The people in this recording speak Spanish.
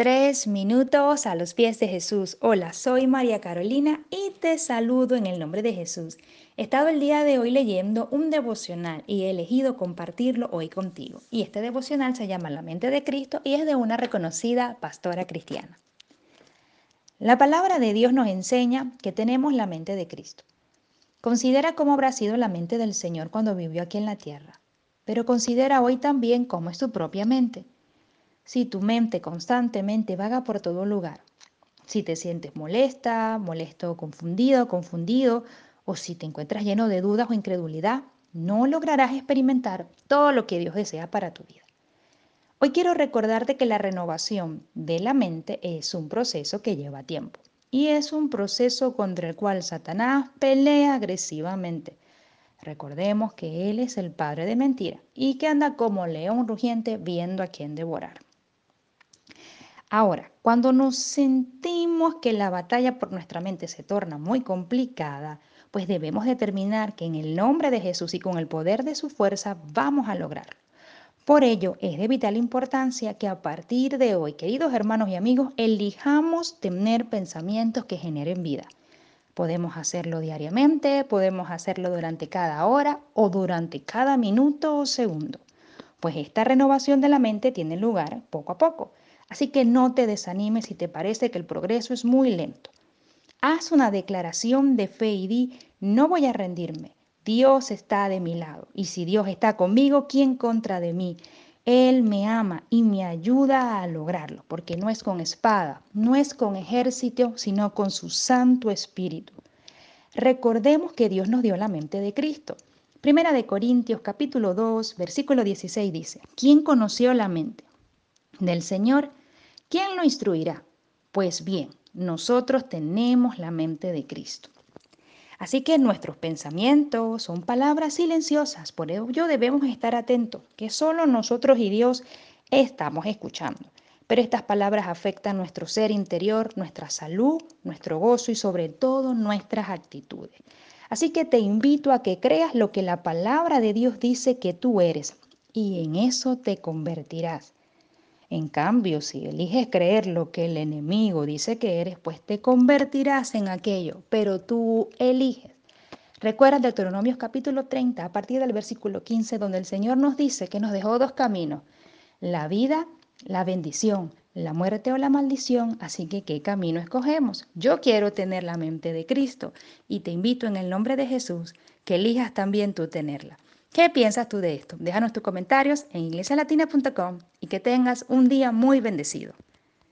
Tres minutos a los pies de Jesús. Hola, soy María Carolina y te saludo en el nombre de Jesús. He estado el día de hoy leyendo un devocional y he elegido compartirlo hoy contigo. Y este devocional se llama La mente de Cristo y es de una reconocida pastora cristiana. La palabra de Dios nos enseña que tenemos la mente de Cristo. Considera cómo habrá sido la mente del Señor cuando vivió aquí en la tierra, pero considera hoy también cómo es tu propia mente si tu mente constantemente vaga por todo lugar, si te sientes molesta, molesto, confundido, confundido, o si te encuentras lleno de dudas o incredulidad, no lograrás experimentar todo lo que Dios desea para tu vida. Hoy quiero recordarte que la renovación de la mente es un proceso que lleva tiempo y es un proceso contra el cual Satanás pelea agresivamente. Recordemos que Él es el padre de mentira y que anda como león rugiente viendo a quién devorar. Ahora, cuando nos sentimos que la batalla por nuestra mente se torna muy complicada, pues debemos determinar que en el nombre de Jesús y con el poder de su fuerza vamos a lograrlo. Por ello, es de vital importancia que a partir de hoy, queridos hermanos y amigos, elijamos tener pensamientos que generen vida. Podemos hacerlo diariamente, podemos hacerlo durante cada hora o durante cada minuto o segundo, pues esta renovación de la mente tiene lugar poco a poco Así que no te desanimes si te parece que el progreso es muy lento. Haz una declaración de fe y di, no voy a rendirme. Dios está de mi lado. Y si Dios está conmigo, ¿quién contra de mí? Él me ama y me ayuda a lograrlo, porque no es con espada, no es con ejército, sino con su Santo Espíritu. Recordemos que Dios nos dio la mente de Cristo. Primera de Corintios capítulo 2, versículo 16 dice, ¿quién conoció la mente del Señor? ¿Quién lo instruirá? Pues bien, nosotros tenemos la mente de Cristo. Así que nuestros pensamientos son palabras silenciosas, por ello debemos estar atentos, que solo nosotros y Dios estamos escuchando. Pero estas palabras afectan nuestro ser interior, nuestra salud, nuestro gozo y sobre todo nuestras actitudes. Así que te invito a que creas lo que la palabra de Dios dice que tú eres y en eso te convertirás. En cambio, si eliges creer lo que el enemigo dice que eres, pues te convertirás en aquello, pero tú eliges. Recuerda Deuteronomios capítulo 30, a partir del versículo 15, donde el Señor nos dice que nos dejó dos caminos, la vida, la bendición, la muerte o la maldición, así que ¿qué camino escogemos? Yo quiero tener la mente de Cristo y te invito en el nombre de Jesús que elijas también tú tenerla. ¿Qué piensas tú de esto? Déjanos tus comentarios en iglesialatina.com y que tengas un día muy bendecido.